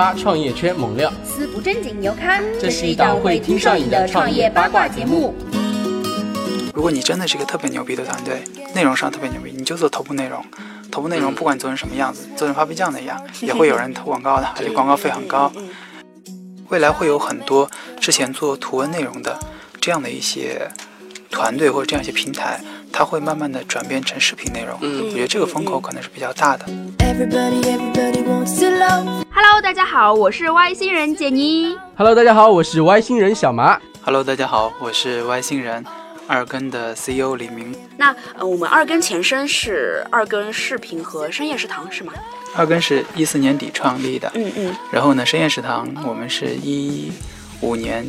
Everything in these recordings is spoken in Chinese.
八创业圈猛料，撕不正经牛刊。这是一档会听上瘾的创业八卦节目。如果你真的是一个特别牛逼的团队，内容上特别牛逼，你就做头部内容。头部内容不管做成什么样子，做成 Papi 酱那样，也会有人投广告的，而且广告费很高。未来会有很多之前做图文内容的这样的一些团队或者这样一些平台，它会慢慢的转变成视频内容。嗯我觉得这个风口可能是比较大的。Everybody, everybody wants to love. Hello，大家好，我是外星人杰尼。Hello，大家好，我是外星人小麻。Hello，大家好，我是外星人二更的 CEO 李明。那呃，我们二更前身是二更视频和深夜食堂是吗？二更是一四年底创立的，嗯嗯然后呢，深夜食堂我们是一五年，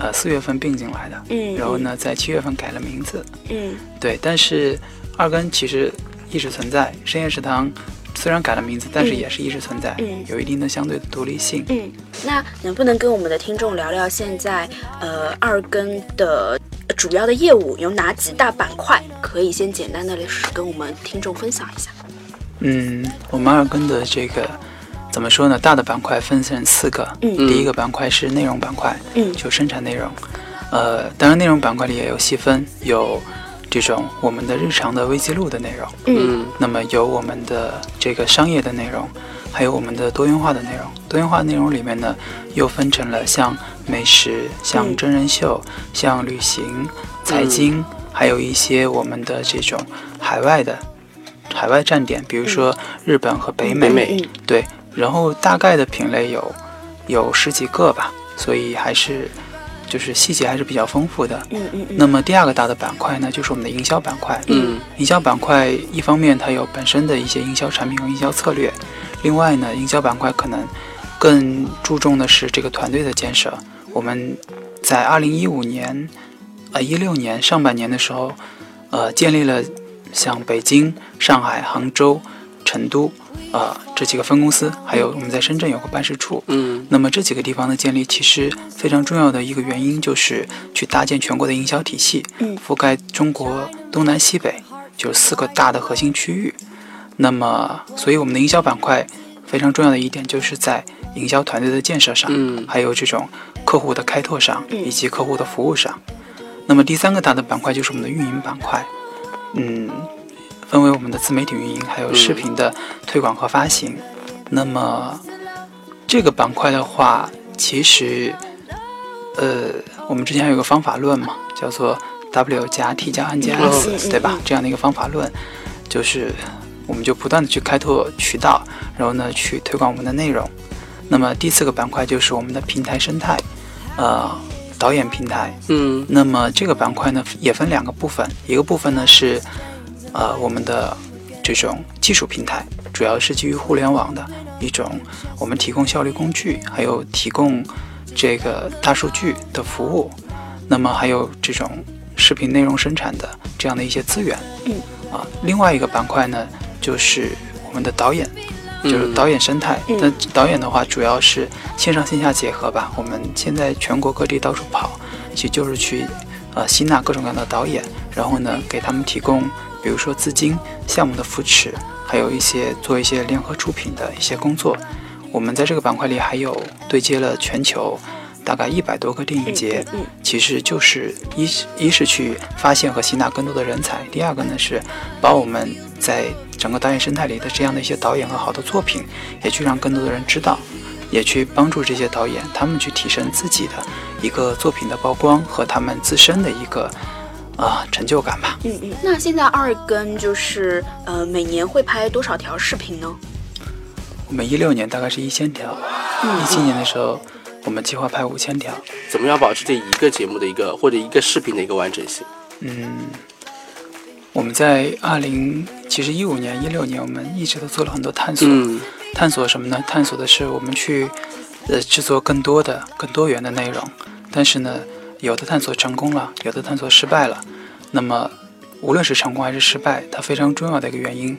呃四月份并进来的，嗯然后呢，在七月份改了名字，嗯对，但是二根其实一直存在，深夜食堂虽然改了名字，但是也是一直存在，嗯有一定的相对的独立性。嗯。那能不能跟我们的听众聊聊现在呃二根的呃主要的业务有哪几大板块？可以先简单的跟我们听众分享一下。嗯，我们二根的这个怎么说呢？大的板块分成四个，嗯第一个板块是内容板块，嗯就生产内容。呃，当然内容板块里也有细分，有这种我们的日常的微记录的内容，嗯那么有我们的这个商业的内容，还有我们的多元化的内容。多元化内容里面呢，又分成了像美食、像嗯真人秀、像旅行、财经，还有一些我们的这种海外的海外站点，比如说日本和北美。北美嗯对，然后大概的品类有有十几个吧，所以还是就是细节还是比较丰富的。嗯嗯嗯那么第二个大的板块呢，就是我们的营销板块。嗯营销板块一方面它有本身的一些营销产品和营销策略，另外呢，营销板块可能更注重的是这个团队的建设。我们在二零一五年，呃一六年上半年的时候，呃建立了像北京、上海、杭州、成都，呃这几个分公司，还有我们在深圳有个办事处。嗯那么这几个地方的建立，其实非常重要的一个原因就是去搭建全国的营销体系，嗯覆盖中国东南西北，就四个大的核心区域。那么，所以我们的营销板块非常重要的一点，就是在营销团队的建设上，嗯还有这种客户的开拓上，嗯以及客户的服务上。那么第三个大的板块就是我们的运营板块，嗯，分为我们的自媒体运营，还有视频的推广和发行。那么这个板块的话，其实，呃，我们之前还有个方法论嘛，叫做 W 加 T 加 N 加嗯 S，、嗯对吧嗯？这样的一个方法论，就是我们就不断的去开拓渠道，然后呢去推广我们的内容。那么第四个板块就是我们的平台生态，呃，导演平台。嗯那么这个板块呢也分两个部分，一个部分呢是呃我们的这种技术平台，主要是基于互联网的一种，我们提供效率工具，还有提供这个大数据的服务，那么还有这种视频内容生产的这样的一些资源。嗯啊，另外一个板块呢就是我们的导演。就是嗯导演生态，嗯那导演的话主要是线上线下结合吧。我们现在全国各地到处跑，其实就是去呃吸纳各种各样的导演，然后呢给他们提供，比如说资金、项目的扶持，还有一些做一些联合出品的一些工作。我们在这个板块里还有对接了全球大概一百多个电影节，嗯其实就是一是一是去发现和吸纳更多的人才，第二个呢是把我们在整个导演生态里的这样的一些导演和好的作品，也去让更多的人知道，也去帮助这些导演他们去提升自己的一个作品的曝光和他们自身的一个啊、成就感吧。嗯嗯。那现在二更就是呃每年会拍多少条视频呢？我们一六年大概是一千条，一七年的时候我们计划拍五千条。怎么样保持这一个节目的一个或者一个视频的一个完整性？嗯，我们在二零其实一五年、一六年，我们一直都做了很多探索。嗯探索什么呢？探索的是我们去呃制作更多的、更多元的内容。但是呢，有的探索成功了，有的探索失败了。那么，无论是成功还是失败，它非常重要的一个原因，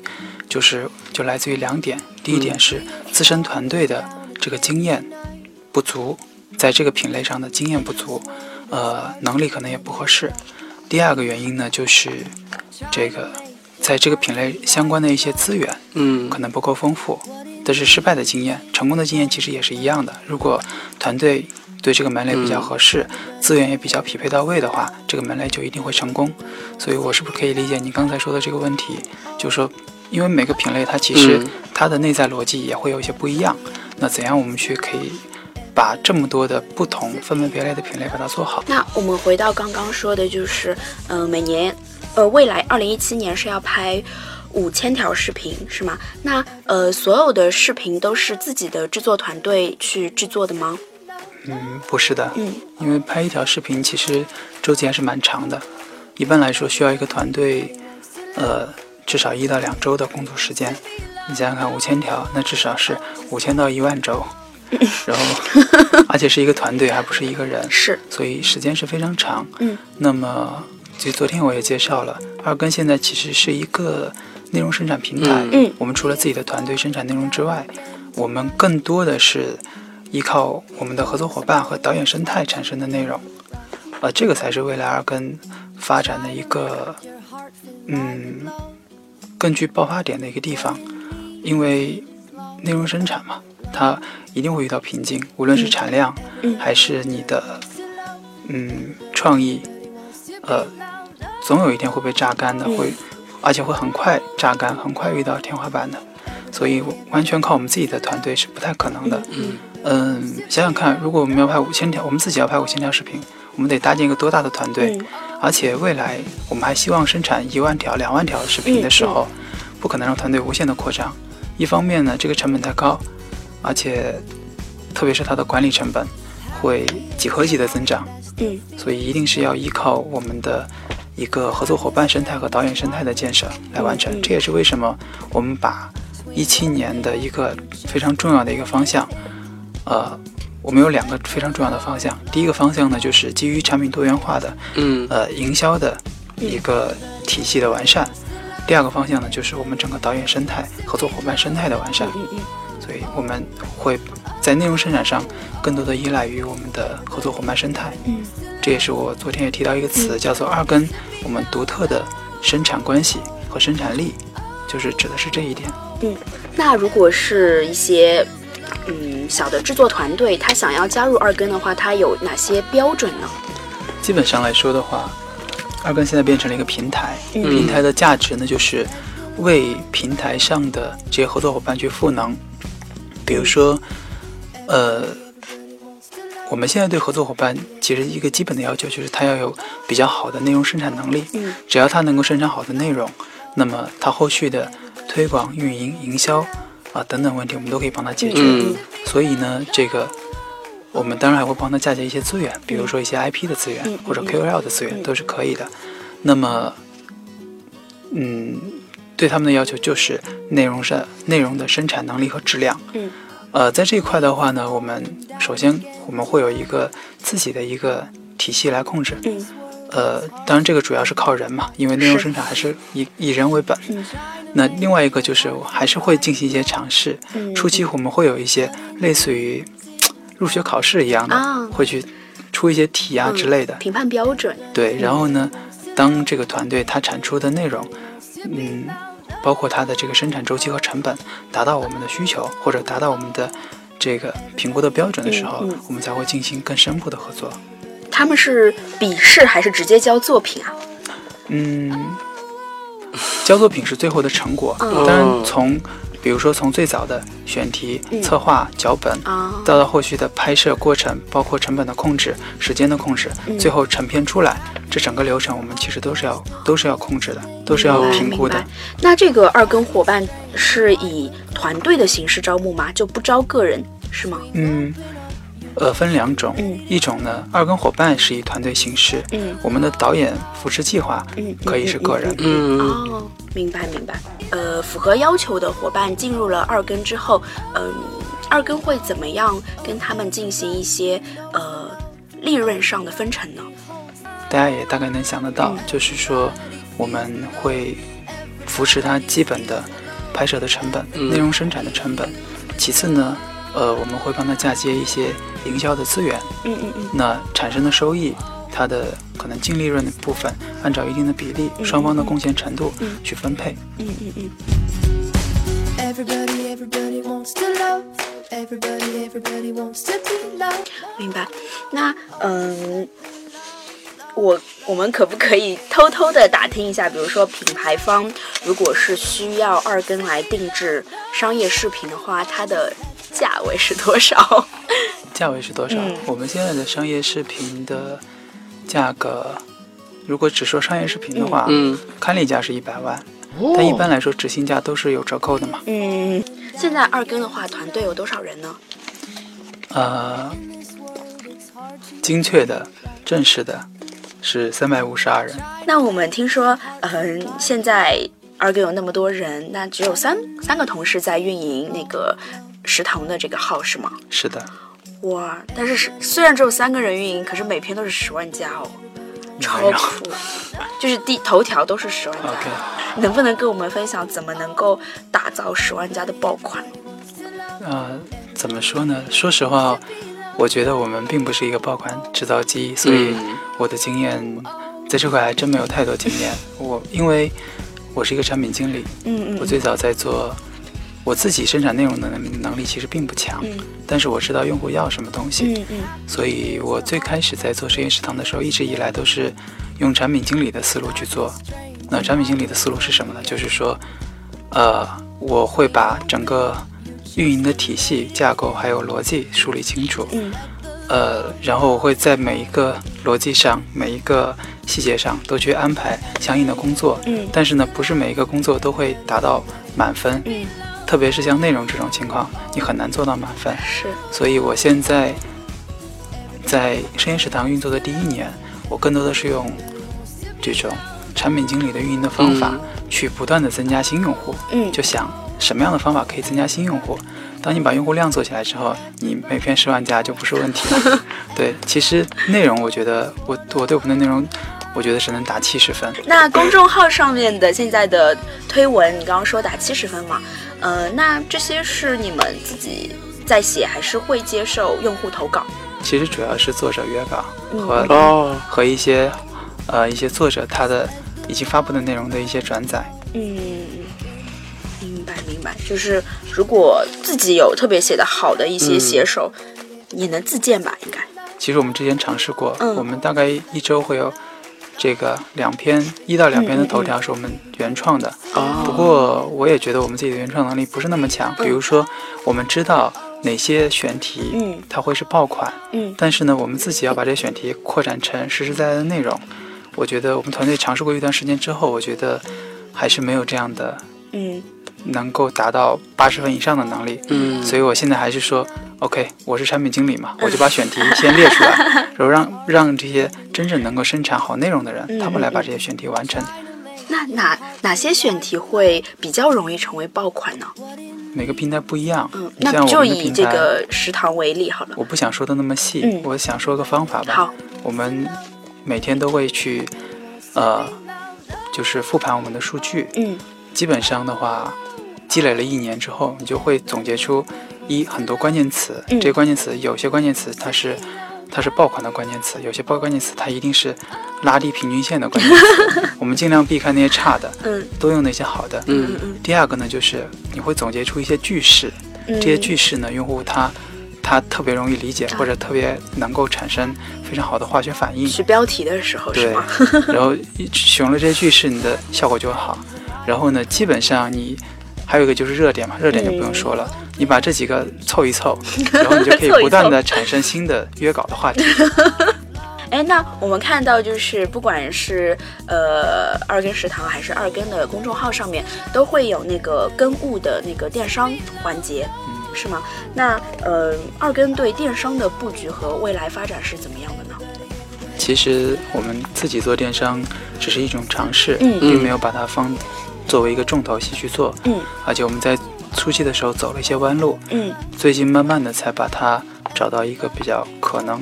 就是就来自于两点。第一点是自身团队的这个经验不足，在这个品类上的经验不足，呃，能力可能也不合适。第二个原因呢，就是这个在这个品类相关的一些资源嗯可能不够丰富。这是失败的经验，成功的经验其实也是一样的。如果团队对这个门类比较合适，资源也比较匹配到位的话，这个门类就一定会成功。所以，我是不是可以理解你刚才说的这个问题？就是说，因为每个品类它其实嗯它的内在逻辑也会有一些不一样。那怎样我们去可以把这么多的不同分门别类的品类把它做好？那我们回到刚刚说的，就是，呃，每年，呃，未来二零一七年是要拍五千条视频，是吗？那呃，所有的视频都是自己的制作团队去制作的吗？嗯，不是的，嗯，因为拍一条视频其实周期还是蛮长的，一般来说需要一个团队，呃，至少一到两周的工作时间。你想想看，五千条，那至少是五千到一万周，然后而且是一个团队，还不是一个人，是，所以时间是非常长。嗯，那么就昨天我也介绍了，二更现在其实是一个内容生产平台。嗯。我们除了自己的团队生产内容之外，我们更多的是依靠我们的合作伙伴和导演生态产生的内容，呃，这个才是未来二更发展的一个嗯更具爆发点的一个地方，因为内容生产嘛，它一定会遇到瓶颈，无论是产量，嗯。还是你的嗯创意，呃，总有一天会被榨干的，嗯会而且会很快榨干，很快遇到天花板的，所以完全靠我们自己的团队是不太可能的。嗯嗯，想想看，如果我们要拍五千条，我们自己要拍五千条视频，我们得搭建一个多大的团队？嗯而且未来我们还希望生产一万条、两万条视频的时候，不可能让团队无限的扩张。一方面呢，这个成本太高，而且特别是它的管理成本会几何级的增长，嗯所以一定是要依靠我们的一个合作伙伴生态和导演生态的建设来完成。嗯嗯这也是为什么我们把一七年的一个非常重要的一个方向，呃，我们有两个非常重要的方向。第一个方向呢，就是基于产品多元化的嗯呃营销的一个体系的完善。第二个方向呢，就是我们整个导演生态、合作伙伴生态的完善。嗯嗯所以我们会在内容生产上更多的依赖于我们的合作伙伴生态。嗯这也是我昨天也提到一个词，叫做二根，我们独特的生产关系和生产力，就是指的是这一点。嗯。那如果是一些嗯小的制作团队，他想要加入二更的话，他有哪些标准呢？基本上来说的话，二更现在变成了一个平台，嗯平台的价值呢，就是为平台上的这些合作伙伴去赋能。比如说，呃，我们现在对合作伙伴其实一个基本的要求就是他要有比较好的内容生产能力。嗯只要他能够生产好的内容，那么他后续的推广、运营、营销啊等等问题，我们都可以帮他解决。嗯所以呢，这个我们当然还会帮他嫁接一些资源，比如说一些 IP 的资源、嗯或者嗯 KOL 的资源、嗯都是可以的。那么，嗯，对他们的要求就是内容上内容的生产能力和质量。嗯呃，在这一块的话呢，我们首先我们会有一个自己的一个体系来控制。嗯呃，当然这个主要是靠人嘛，因为内容生产还是以以人为本。嗯那另外一个就是我还是会进行一些尝试，嗯初期我们会有一些类似于入学考试一样的，啊会去出一些题啊嗯之类的。评判标准。对，然后呢，当这个团队它产出的内容，嗯，包括它的这个生产周期和成本达到我们的需求，或者达到我们的这个评估的标准的时候，嗯嗯我们才会进行更深入的合作。他们是笔试还是直接交作品啊？嗯，交作品是最后的成果。嗯当然从，比如说从最早的选题、嗯策划、脚本，啊，到到后续的拍摄过程，包括成本的控制、时间的控制，嗯最后成片出来，这整个流程我们其实都是要都是要控制的，都是要评估的。那这个二更伙伴是以团队的形式招募吗？就不招个人是吗？嗯，呃，分两种，嗯一种呢，二更伙伴是以团队形式，嗯我们的导演扶持计划嗯，可以是个人。嗯哦，明白明白。呃，符合要求的伙伴进入了二更之后，嗯、二更会怎么样跟他们进行一些呃利润上的分成呢？大家也大概能想得到，嗯就是说我们会扶持他基本的拍摄的成本、嗯内容生产的成本。其次呢，呃，我们会帮他嫁接一些营销的资源，嗯嗯嗯那产生的收益，它的可能净利润的部分，按照一定的比例，嗯双方的贡献程度嗯去分配。嗯嗯嗯。Everybody, everybody wants to everybody, everybody wants to be loved. 明白。那嗯，我我们可不可以偷偷的打听一下，比如说品牌方如果是需要二更来定制商业视频的话，它的价位是多少？价位是多少？嗯我们现在的商业视频的价格，如果只说商业视频的话，嗯，刊例价是一百万，但一般来说执行价都是有折扣的嘛。嗯，现在二更的话，团队有多少人呢？呃，精确的、正式的是三百五十二人。那我们听说，嗯、现在二更有那么多人，那只有三三个同事在运营那个食堂的这个号是吗？是的，哇！但是是虽然只有三个人运营，可是每篇都是十万加哦，超酷！就是第头条都是十万加。能不能跟我们分享怎么能够打造十万加的爆款？呃，怎么说呢？说实话，我觉得我们并不是一个爆款制造机，所以嗯我的经验在这块还真没有太多经验。我因为我是一个产品经理，嗯嗯我最早在做，我自己生产内容的能能力其实并不强，嗯但是我知道用户要什么东西，嗯嗯所以我最开始在做深夜食堂的时候，一直以来都是用产品经理的思路去做。那产品经理的思路是什么呢？就是说，呃，我会把整个运营的体系、架构还有逻辑梳理清楚，嗯呃，然后我会在每一个逻辑上、每一个细节上都去安排相应的工作。嗯但是呢，不是每一个工作都会达到满分，嗯，特别是像内容这种情况，你很难做到满分。是所以我现在在深夜食堂运作的第一年，我更多的是用这种产品经理的运营的方法，去不断的增加新用户。嗯就想什么样的方法可以增加新用户。当你把用户量做起来之后，你每篇十万加就不是问题了。对，其实内容我觉得我我对我们的内容，我觉得只能打七十分。那公众号上面的现在的推文，你刚刚说打七十分嘛？呃，那这些是你们自己在写，还是会接受用户投稿？其实主要是作者约稿嗯和、哦，和一些呃一些作者他的已经发布的内容的一些转载。嗯，明白明白。就是如果自己有特别写的好的一些嗯写手，也能自荐吧？应该。其实我们之前尝试过，嗯我们大概一周会有这个两篇一到两篇的头条是我们原创的。啊不过我也觉得我们自己的原创能力不是那么强。比如说，我们知道哪些选题嗯它会是爆款，嗯但是呢，我们自己要把这些选题扩展成实实在在的内容。我觉得我们团队尝试过一段时间之后，我觉得还是没有这样的嗯能够达到八十分以上的能力。嗯，所以我现在还是说，OK，我是产品经理嘛，我就把选题先列出来，然后让让这些真正能够生产好内容的人，嗯他们来把这些选题完成。那哪哪些选题会比较容易成为爆款呢？每个平台不一样，嗯，你像那就以我们的平台，这个食堂为例好了。我不想说的那么细，嗯我想说个方法吧。好，我们每天都会去，呃，就是复盘我们的数据，嗯基本上的话，积累了一年之后，你就会总结出一很多关键词。嗯这些关键词有些关键词它是它是爆款的关键词，有些爆关键词它一定是拉低平均线的关键词。我们尽量避开那些差的，嗯多用那些好的。嗯嗯第二个呢，就是你会总结出一些句式，嗯，这些句式呢，用户他他特别容易理解，啊或者特别能够产生非常好的化学反应。取标题的时候是对吗？，然后使用了这些句式，你的效果就会好。然后呢，基本上你还有一个就是热点嘛，热点就不用说了，你把这几个凑一凑，然后你就可以不断的产生新的约稿的话题。哎，那我们看到就是不管是呃二根食堂还是二根的公众号上面，都会有那个跟物的那个电商环节，嗯是吗？那呃二根对电商的布局和未来发展是怎么样的呢？其实我们自己做电商只是一种尝试，嗯并没有把它放作为一个重头戏去做。嗯而且我们在初期的时候走了一些弯路，嗯最近慢慢的才把它找到一个比较可能，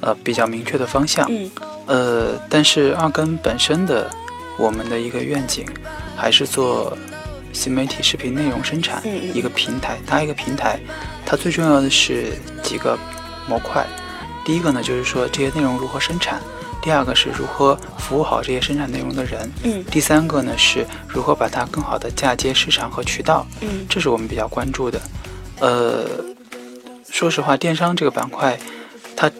呃比较明确的方向。嗯呃，但是二根本身的我们的一个愿景，还是做新媒体视频内容生产一个平台，搭一个平台，它最重要的是几个模块。第一个呢，就是说这些内容如何生产；第二个是如何服务好这些生产内容的人；嗯。第三个呢是如何把它更好的嫁接市场和渠道。嗯。这是我们比较关注的。呃，说实话，电商这个板块，它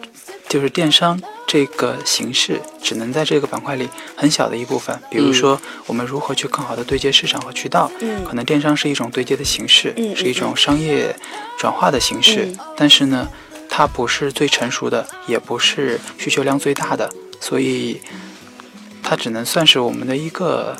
就是电商这个形式，只能在这个板块里很小的一部分。比如说，我们如何去更好的对接市场和渠道，嗯。可能电商是一种对接的形式，嗯嗯是一种商业转化的形式，嗯。但是呢，它不是最成熟的，也不是需求量最大的，所以它只能算是我们的一个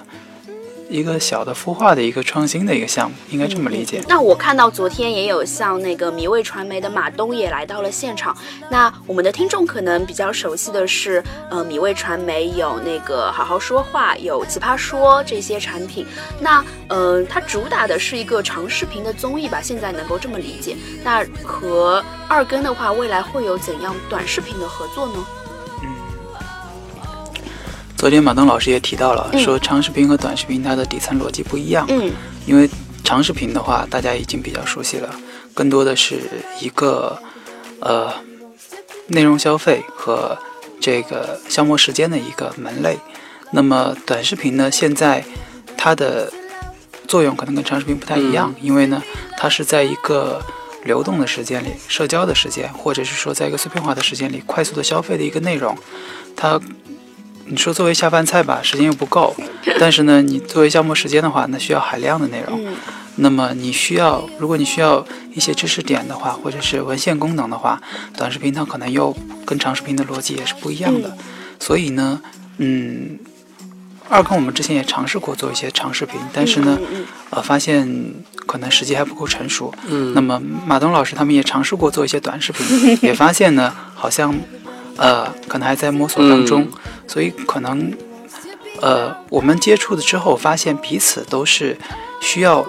一个小的孵化的一个创新的一个项目，应该这么理解。那我看到昨天也有像那个米味传媒的马东也来到了现场。那我们的听众可能比较熟悉的是，呃，米味传媒有那个好好说话，有奇葩说这些产品。那呃，它主打的是一个长视频的综艺吧，现在能够这么理解。那和二更的话，未来会有怎样短视频的合作呢？昨天马东老师也提到了，嗯说长视频和短视频它的底层逻辑不一样。嗯因为长视频的话，大家已经比较熟悉了，更多的是一个呃内容消费和这个消磨时间的一个门类。那么短视频呢，现在它的作用可能跟长视频不太一样，因为呢，它是在一个流动的时间里、社交的时间，或者是说在一个碎片化的时间里快速的消费的一个内容。它你说作为下饭菜吧，时间又不够，但是呢，你作为消磨时间的话，那需要海量的内容。嗯那么你需要，如果你需要一些知识点的话，或者是文献功能的话，短视频它可能又跟长视频的逻辑也是不一样的。所以呢，嗯，二更我们之前也尝试过做一些长视频，但是呢，嗯嗯呃，发现可能时机还不够成熟。嗯那么马东老师他们也尝试过做一些短视频，也发现呢，好像呃可能还在摸索当中，嗯所以可能呃我们接触的之后，发现彼此都是需要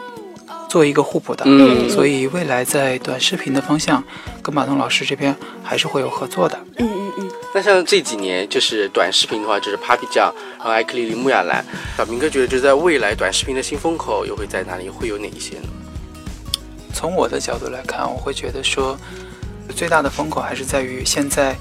做一个互补的。嗯所以未来在短视频的方向，跟马东老师这边还是会有合作的。嗯嗯嗯。那像这几年就是短视频的话，就是 Papi 酱，然后艾克丽丽、穆亚兰，小明哥觉得就在未来短视频的新风口又会在哪里？会有哪一些呢？从我的角度来看，我会觉得说，最大的风口还是在于现在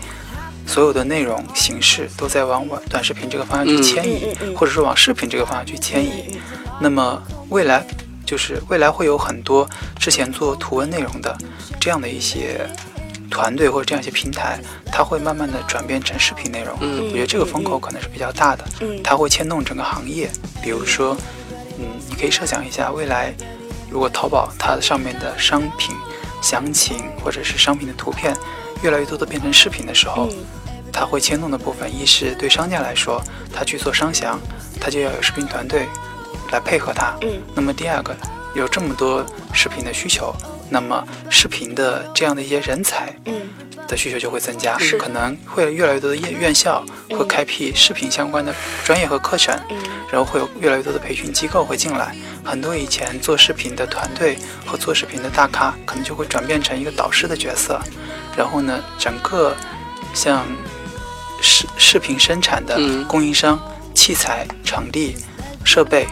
所有的内容形式都在往短短视频这个方向去迁移，或者说往视频这个方向去迁移。那么未来就是未来会有很多之前做图文内容的这样的一些团队或者这样一些平台，它会慢慢的转变成视频内容。嗯。我觉得这个风口可能是比较大的，嗯。它会牵动整个行业。比如说，嗯，你可以设想一下，未来如果淘宝它上面的商品详情或者是商品的图片越来越多的变成视频的时候，嗯它会牵动的部分，一是对商家来说，他去做商详，他就要有视频团队来配合他。嗯。那么第二个，有这么多视频的需求，那么视频的这样的一些人才嗯。的需求就会增加是，可能会有越来越多的院院校会嗯。开辟视频相关的专业和课程，嗯。然后会有越来越多的培训机构会进来，很多以前做视频的团队和做视频的大咖，可能就会转变成一个导师的角色，然后呢，整个像视视频生产的嗯供应商、器材、场地、设备，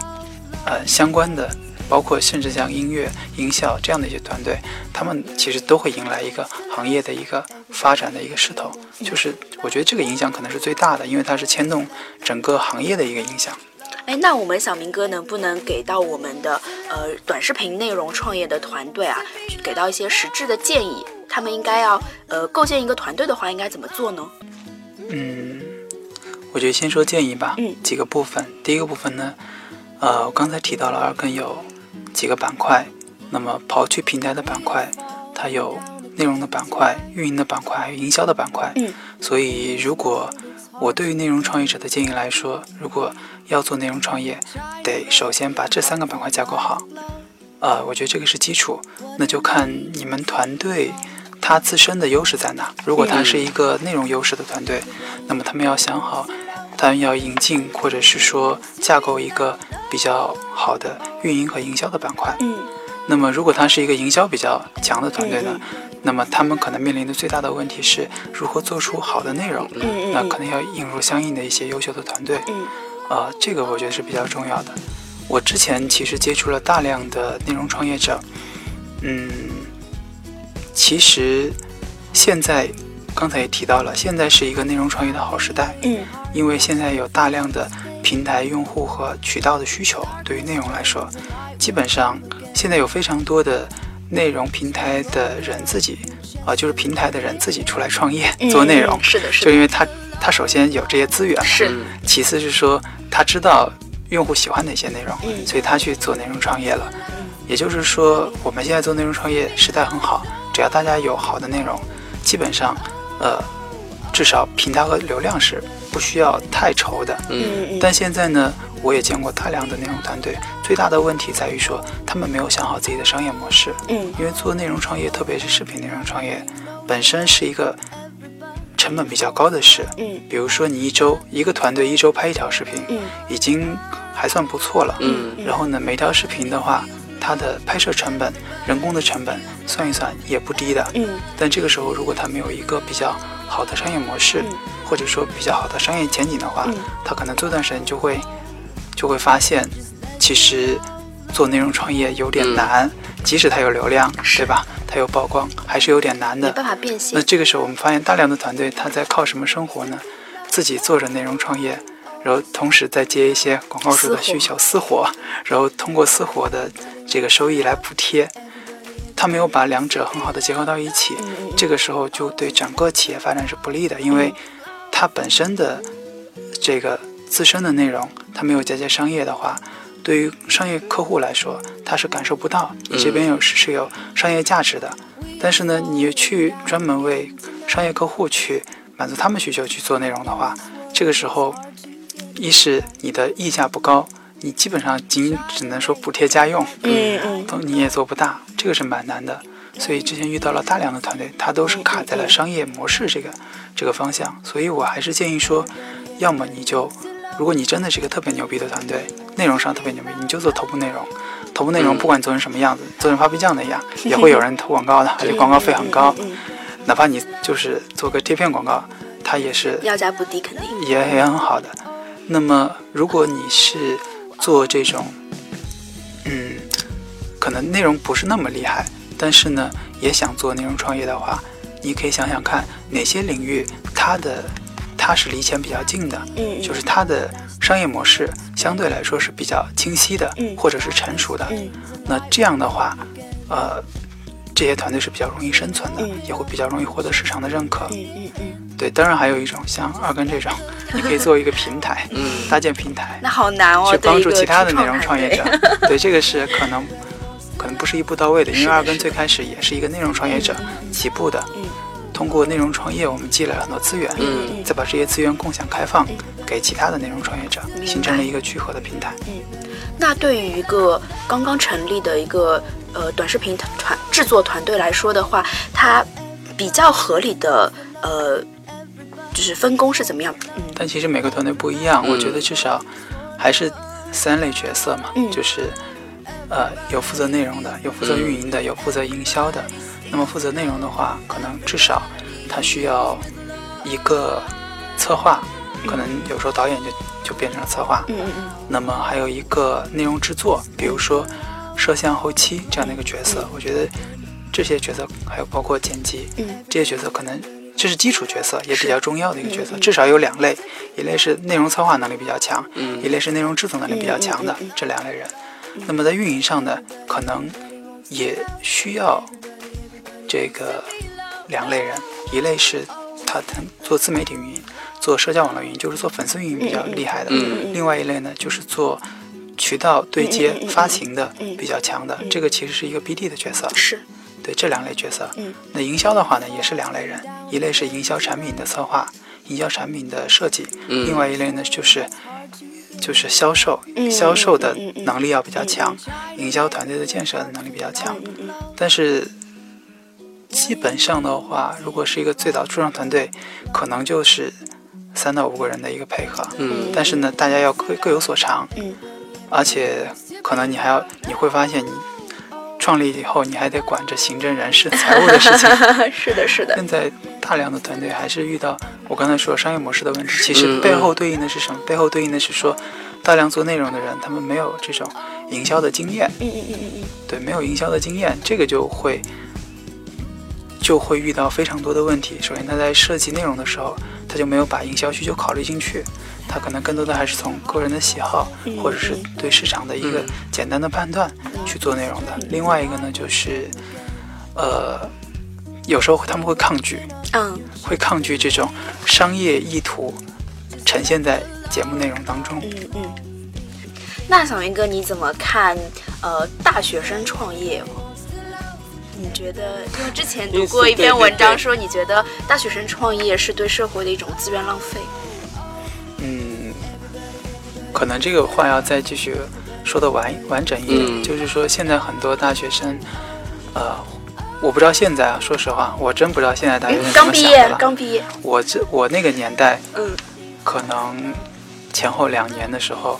呃相关的，包括甚至像音乐、音效这样的一些团队，他们其实都会迎来一个行业的一个发展的一个势头。就是我觉得这个影响可能是最大的，因为它是牵动整个行业的一个影响。哎，那我们小明哥能不能给到我们的呃短视频内容创业的团队啊，给到一些实质的建议？他们应该要呃构建一个团队的话，应该怎么做呢？嗯，我觉得先说建议吧，嗯几个部分。第一个部分呢，呃，我刚才提到了二更有几个板块，那么刨去平台的板块，它有内容的板块、运营的板块，还有营销的板块。嗯，所以如果我对于内容创业者的建议来说，如果要做内容创业，得首先把这三个板块架构好。呃，我觉得这个是基础，那就看你们团队它自身的优势在哪。如果它是一个内容优势的团队，那么他们要想好，他们要引进或者是说架构一个比较好的运营和营销的板块。嗯那么如果它是一个营销比较强的团队呢，嗯那么他们可能面临的最大的问题是如何做出好的内容。嗯嗯那可能要引入相应的一些优秀的团队。嗯呃，这个我觉得是比较重要的。我之前其实接触了大量的内容创业者，嗯，其实现在刚才也提到了，现在是一个内容创业的好时代，嗯。因为现在有大量的平台用户和渠道的需求，对于内容来说，基本上现在有非常多的内容平台的人自己啊、就是平台的人自己出来创业 做内容。嗯，是的，是的，就因为他他首先有这些资源，是。嗯其次是说他知道用户喜欢哪些内容，嗯。所以他去做内容创业了。也就是说，我们现在做内容创业时代很好，只要大家有好的内容，基本上，呃，至少平台和流量是不需要太愁的。嗯嗯嗯但现在呢，我也见过大量的内容团队，最大的问题在于说他们没有想好自己的商业模式。嗯因为做内容创业，特别是视频内容创业，本身是一个成本比较高的事。嗯比如说，你一周一个团队一周拍一条视频，嗯已经还算不错了。嗯然后呢，每条视频的话，它的拍摄成本、人工的成本算一算也不低的。嗯但这个时候，如果它没有一个比较好的商业模式，嗯或者说比较好的商业前景的话，嗯它可能做段时间就会就会发现，其实做内容创业有点嗯难，即使它有流量，对吧？它有曝光，还是有点难的。没办法变现那，这个时候，我们发现大量的团队他在靠什么生活呢？自己做着内容创业，然后同时再接一些广告主的需求私活，然后通过私活的这个收益来补贴。他没有把两者很好的结合到一起，这个时候就对整个企业发展是不利的，因为它本身的这个自身的内容，它没有嫁接商业的话，对于商业客户来说，他是感受不到你这边有是是有商业价值的。但是呢，你去专门为商业客户去满足他们需求去做内容的话，这个时候，一是你的溢价不高，你基本上仅只能说补贴家用，嗯嗯都你也做不大，这个是蛮难的。所以之前遇到了大量的团队，他都是卡在了商业模式这个这个方向。所以我还是建议说，要么你就，如果你真的是一个特别牛逼的团队，内容上特别牛逼，你就做头部内容。头部内容嗯不管做成什么样子，做成 Papi 酱那样，也会有人投广告的，而 且广告费很高。哪怕你就是做个贴片广告，它也是要价不低，肯定。也也很好的。那么，如果你是做这种，嗯，可能内容不是那么厉害，但是呢，也想做内容创业的话，你可以想想看哪些领域它的它是离钱比较近的，嗯，就是它的商业模式相对来说是比较清晰的，嗯或者是成熟的。嗯那这样的话，呃，这些团队是比较容易生存的，嗯。也会比较容易获得市场的认可。嗯嗯嗯，对，当然还有一种像二根这种，你可以做一个平台，嗯。搭建平台，那好难哦，去帮助其他的内容创业者。对，这个是可能 可能不是一步到位的，因为二根最开始也是一个内容创业者起步的。嗯。通过内容创业，我们积累了很多资源，嗯再把这些资源共享开放给其他的内容创业者，形成了一个聚合的平台。嗯。那对于一个刚刚成立的一个呃短视频团制作团队来说的话，它比较合理的呃就是分工是怎么样？嗯但其实每个团队不一样，嗯我觉得至少还是三类角色嘛，嗯就是呃有负责内容的，有负责运营的，有负责营销的。那么负责内容的话，可能至少他需要一个策划，可能有时候导演就就变成了策划。嗯嗯那么还有一个内容制作，比如说摄像后期这样的一个角色，我觉得这些角色还有包括剪辑，嗯这些角色可能这是基础角色，也比较重要的一个角色。至少有两类，一类是内容策划能力比较强，嗯一类是内容制作能力比较强的、这两类人。那么在运营上呢，可能也需要这个两类人，一类是他他做自媒体运营，做社交网络运营，就是做粉丝运营比较厉害的；嗯另外一类呢，就是做渠道对接、发行的嗯。比较强的。这个其实是一个 BD 的角色。是。对这两类角色。嗯。那营销的话呢，也是两类人，一类是营销产品的策划、营销产品的设计，嗯。另外一类呢就是就是销售，嗯销售的能力要比较强，营销团队的建设的能力比较强。但是基本上的话，如果是一个最早初创团队，可能就是三到五个人的一个配合。嗯。但是呢，大家要各各有所长，嗯而且可能你还要你会发现你创立以后，你还得管着行政、人事、财务的事情。嗯，是的，是的，现在大量的团队还是遇到我刚才说商业模式的问题。其嗯实嗯背后对应的是什么？背后对应的是说，大量做内容的人，他们没有这种营销的经验，嗯嗯嗯嗯嗯对，没有营销的经验，这个就会就会遇到非常多的问题。首先，他在设计内容的时候，他就没有把营销需求考虑进去，他可能更多的还是从个人的喜好嗯或者是对市场的一个嗯简单的判断去做内容的。另外一个呢，就是呃，有时候他们会抗拒，嗯会抗拒这种商业意图呈现在节目内容当中。嗯嗯。那小明哥你怎么看？呃，大学生创业？你觉得？因为之前读过一篇文章，说你觉得大学生创业是对社会的一种资源浪费。嗯，可能这个话要再继续说的完完整一点，嗯就是说现在很多大学生，呃，我不知道现在啊，说实话，我真不知道现在大学生怎刚毕业么想的，了。刚毕业。我这我那个年代，嗯可能前后两年的时候，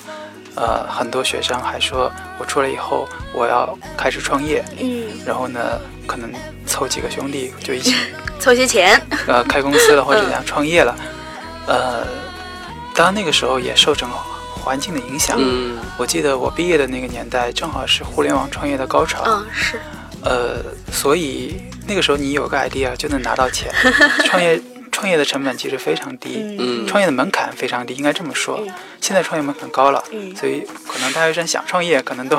呃，很多学生还说我出来以后我要开始创业，嗯，然后呢，可能凑几个兄弟就一起 凑些钱。呃开公司了 或者想创业了，呃，当然那个时候也受整个环境的影响。嗯我记得我毕业的那个年代正好是互联网创业的高潮，嗯，是。呃，所以那个时候你有个 idea 就能拿到钱，创业创业的成本其实非常低，嗯嗯创业的门槛非常低，应该这么说。嗯现在创业门槛高了，嗯所以可能大学生想创业，可能都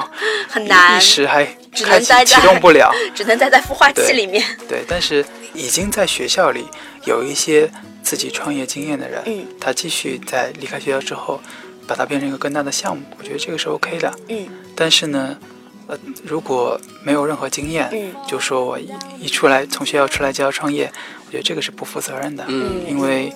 很难一，时还只能开启待在启动不了。只能待在孵化器里面。对，但是已经在学校里有一些自己创业经验的人，嗯他继续在离开学校之后，把它变成一个更大的项目，我觉得这个是 OK 的。嗯但是呢，呃，如果没有任何经验，嗯就说我一一出来从学校出来就要创业，我觉得这个是不负责任的。嗯因为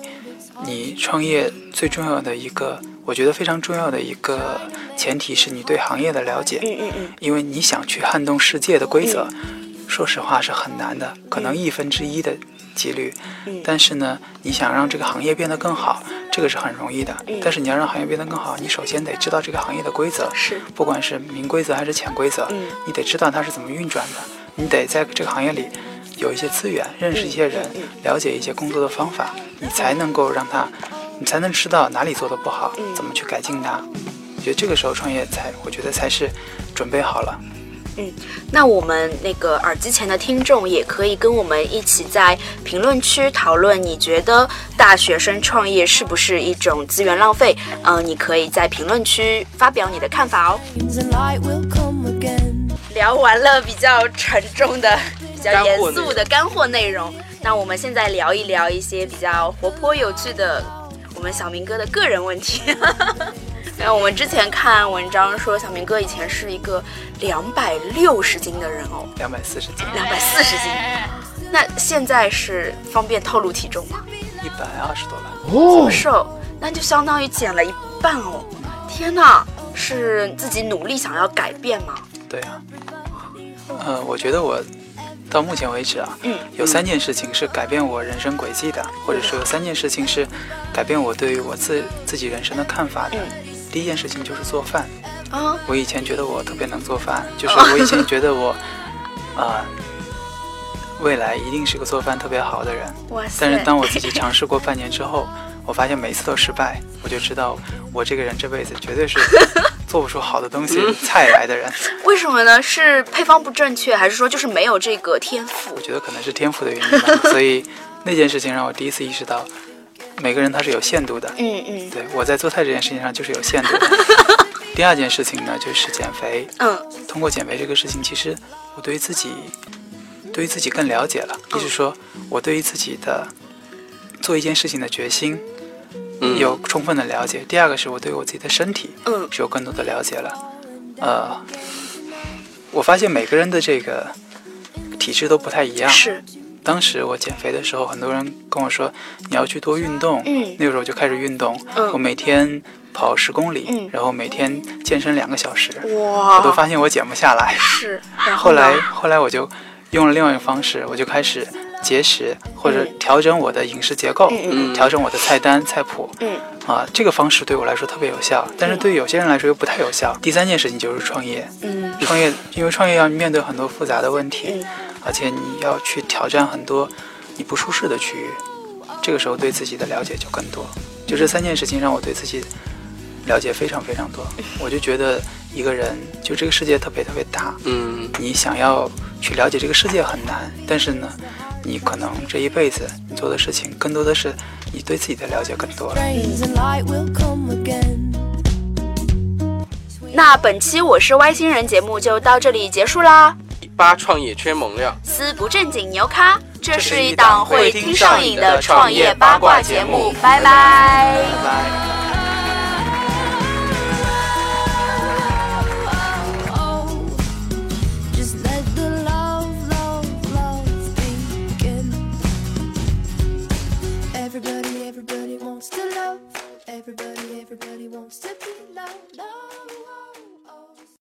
你创业最重要的一个，我觉得非常重要的一个前提是你对行业的了解，嗯嗯嗯。因为你想去撼动世界的规则，说实话是很难的，可能亿分之一的几率。嗯。但是呢，你想让这个行业变得更好，这个是很容易的。嗯。但是你要让行业变得更好，你首先得知道这个行业的规则，是。不管是明规则还是潜规则，嗯。你得知道它是怎么运转的，你得在这个行业里有一些资源，认识一些人，了解一些工作的方法，你才能够让他，你才能知道哪里做的不好，嗯怎么去改进它。我觉得这个时候创业才，我觉得才是准备好了。嗯那我们那个耳机前的听众也可以跟我们一起在评论区讨论，你觉得大学生创业是不是一种资源浪费？嗯、你可以在评论区发表你的看法哦。and light will come again. 聊完了比较沉重的、比较严肃的干货内容，那我们现在聊一聊一些比较活泼有趣的我们小明哥的个人问题。那我们之前看文章说，小明哥以前是一个两百六十斤的人哦，两百四十斤，两百四十斤。那现在是方便透露体重吗？一百二十多吧。这么瘦，那就相当于减了一半哦。天哪，是自己努力想要改变吗？对啊，呃，我觉得我到目前为止啊，嗯有三件事情是改变我人生轨迹的，或者说有三件事情是改变我对于我自自己人生的看法的。嗯第一件事情就是做饭，啊，我以前觉得我特别能做饭，就是我以前 觉得我，啊、未来一定是个做饭特别好的人。哇塞！但是当我自己 尝试过半年之后，我发现每次都失败，我就知道我这个人这辈子绝对是做不出好的东西菜来的人。为什么呢？是配方不正确，还是说就是没有这个天赋我？觉得可能是天赋的原因吧。所以那件事情让我第一次意识到，每个人他是有限度的。嗯嗯对我在做菜这件事情上就是有限度的。第二件事情呢，就是减肥。嗯通过减肥这个事情，其实我对于自己，对于自己更了解了。也就是说，我对于自己的做一件事情的决心嗯有充分的了解。第二个是我对我自己的身体嗯是有更多的了解了。呃，我发现每个人的这个体质都不太一样。是当时我减肥的时候，很多人跟我说你要去多运动。嗯那个时候我就开始运动，嗯我每天跑十公里，嗯然后每天健身两个小时，哇，我都发现我减不下来。是。然后后来后来我就用了另外一个方式，我就开始节食或者嗯调整我的饮食结构，调整我的菜单菜谱。嗯啊，这个方式对我来说特别有效，但是对于有些人来说又不太有效。第三件事情就是创业，嗯创业因为创业要面对很多复杂的问题，嗯而且你要去挑战很多你不舒适的区域，这个时候对自己的了解就更多。就这三件事情让我对自己了解非常非常多，我就觉得一个人就这个世界特别特别大，嗯你想要去了解这个世界很难，但是呢，你可能这一辈子你做的事情更多的是你对自己的了解更多了。那本期我是外星人节目就到这里结束啦。八创业圈猛料，思不正经牛咖，这是一档会听上瘾的创业八卦节目，拜拜。拜拜。Everybody, everybody wants to be loved. loved.